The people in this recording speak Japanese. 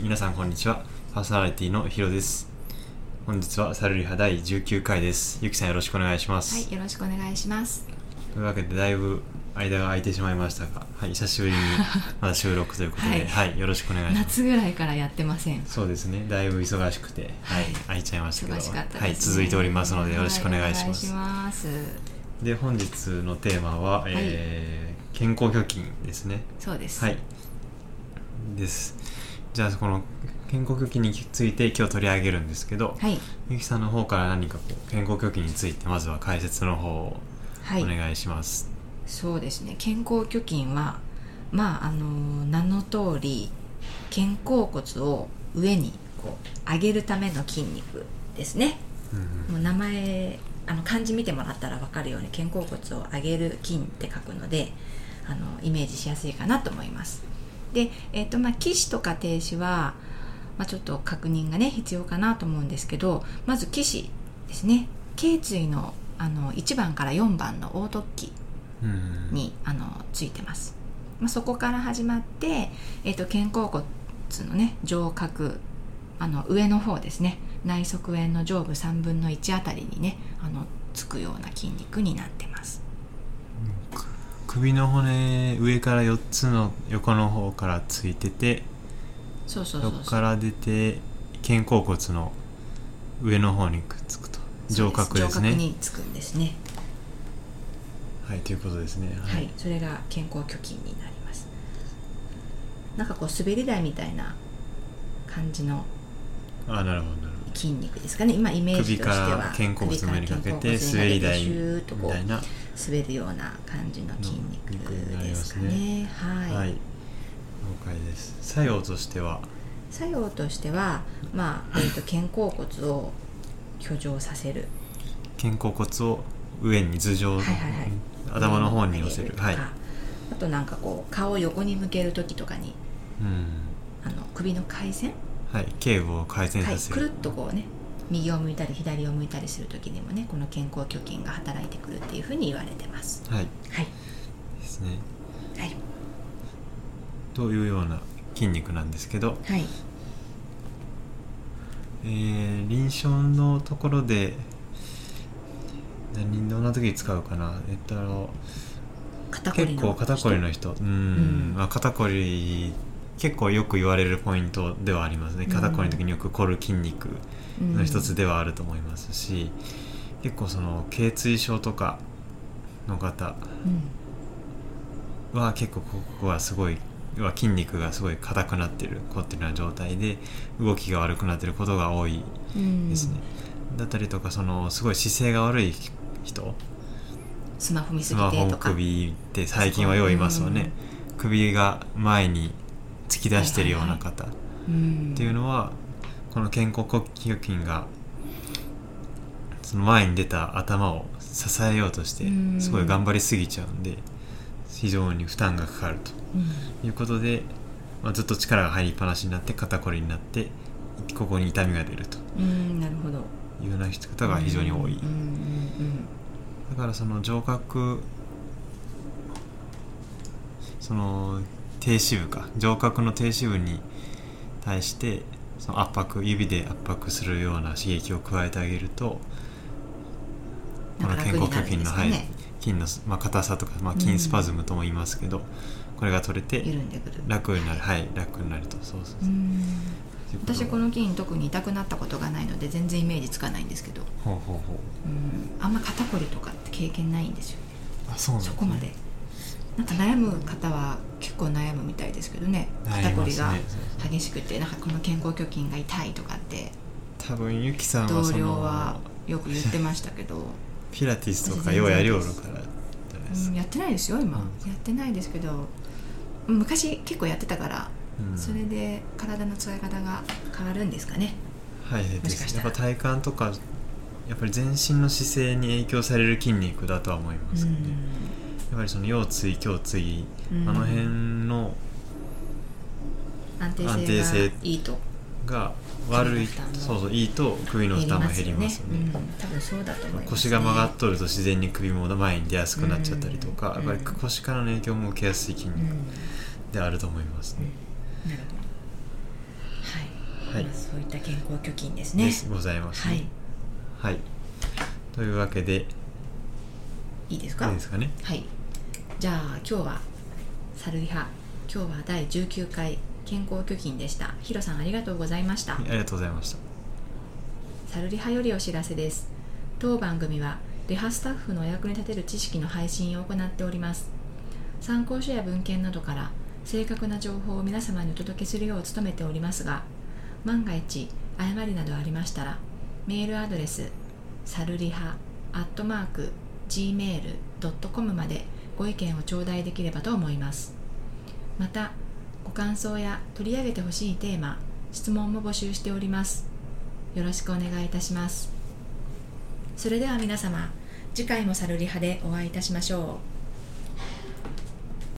皆さんこんにちは。パーソナリティのヒロです。本日はサルリハ第19回です。ゆきさんよろしくお願いします。はい、よろしくお願いします。というわけで、だいぶ間が空いてしまいましたが、はい、久しぶりに まだ収録ということで、は、はいいよろしくお願いします。夏ぐらいからやってません。そうですね、だいぶ忙しくて、はい、はい空いちゃいましたけど、ね。はい、続いておりますので、よろしくお願いします。はいお願いしますで、本日のテーマは、えー健康貯金ですね。そうです。はい。です。じゃあ、この健康貯金について今日取り上げるんですけど、はい。ゆきさんの方から何かこう健康貯金についてまずは解説の方をはい。お願いします。そうですね。健康貯金は、まあ、あの、名の通り、肩甲骨を上にこう上げるための筋肉ですね。うんもう名前あの漢字見てもらったら分かるように肩甲骨を上げる筋って書くのであのイメージしやすいかなと思いますで、えっとまあ、騎士とか停止は、まあ、ちょっと確認がね必要かなと思うんですけどまず騎士ですね。頸椎のあの1番から4番の横突起うん。にあのついてます、まあ、そこから始まって、えっと肩甲骨のね上角あの上の方ですね。内側縁の上部3分の1あたりにねあのつくような筋肉になってます首の骨上から4つの横の方からついててそうそうそうそう。そこから出て肩甲骨の上の方にくっつくと。上角です上角ねにつくんですね。はいということですね。はい、それが肩甲虚筋になります。なんかこう滑り台みたいな感じのあなるほどなるほ筋肉ですかね。今イメーど首かジとしては。ら肩甲骨の上にかけて首から肩甲骨にかけて滑り台みたいな滑るような感じの筋肉ですかね。ね。はい、はい。了解です。作用としては？作用としては、まあえー、と肩甲骨を居上させる。肩甲骨を上に頭上、はいはいはい。頭の方に乗せる。はい、あとなんかこう顔を横に向ける時とかにうん。あの首の回線、はい、頸部を改善はい、させる、くるっとこうね右を向いたり左を向いたりする時にもねこの肩甲虚筋が働いてくるっていうふうに言われてます。はい。はい。ですね。はい。というような筋肉なんですけど、はい。えー臨床のところで何どんな時に使うかな。えっと肩こりの結構肩こりの人。うん、うん。まあ、肩こり結構よく言われるポイントではありますね。うん。肩こりの時によく凝る筋肉うんの一つではあると思いますし、結構その頸椎症とかの方うん。は結構ここはすごいは筋肉がすごい硬くなってる凝ってるような状態で動きが悪くなってることが多いうんですね、だったりとかそのすごい姿勢が悪い人。スマホ見すスマホぎてとか。首って最近はよういますよね、首が前に突き出してるような方。っうん。ていうのはこの肩甲骨筋がその前に出た頭を支えようとしてうん。すごい頑張りすぎちゃうんで非常に負担がかかると。うん。いうことで、まあ、ずっと力が入りっぱなしになって肩こりになってここに痛みが出ると。いうような方が非常に多い、だからその上角その低支部か。上角の低支部に対してその圧迫指で圧迫するような刺激を加えてあげるとうんこの肩甲虚筋の、はい筋の、まあ、硬さとか、まあ、筋スパズムとも言いますけど、これが取れて楽になる。はい楽になると。そうそうそう、私この筋特に痛くなったことがないので全然イメージつかないんですけど、ほうほうほう。うん、あんま肩こりとかって経験ないんですよね。あそうなんですね。そこまでなんか悩む方は結構悩むみたいですけどね。肩こりが激しくてなんかこの肩甲虚筋が痛いとかって。多分ゆきさんは同僚はよく言ってましたけど、ピラティスとかようやりおるからうん、か、やってないですよ今、うん。やってないですけど。昔結構やってたから、うん。それで体の使い方が変わるんですかね。はいでもしかしたら。すやっぱ体幹とかやっぱり全身の姿勢に影響される筋肉だとは思いますよね、ぱりその腰椎胸椎、うん。あの辺の安定性性がいいと。が悪いそうそういいと首の負担も減りますよね。うん、多分そうだと思います、ね、腰が曲がっとると自然に首も前に出やすくなっちゃったりとか、うん。やっぱり腰からの影響も受けやすい筋肉うん。であると思いますね、なるほどはい。まあそういった健康貯金ですね。です。ございますはい。ねはい、というわけで。いいですか？いいですかね。はいじゃあ今日はサルリハ。今日は第19回健康貯金でした。ヒロさんありがとうございました。はいありがとうございました。サルリハよりお知らせです。当番組はリハスタッフのお役に立てる知識の配信を行っております。参考書や文献などから正確な情報を皆様にお届けするよう努めておりますが万が一誤りなどありましたらメールアドレスサルリハアットマーク gmail.com までご意見を頂戴できればと思います。またご感想や取り上げてほしいテーマ質問も募集しております。よろしくお願いいたします。それでは皆様次回もサルリハでお会いいたしましょう。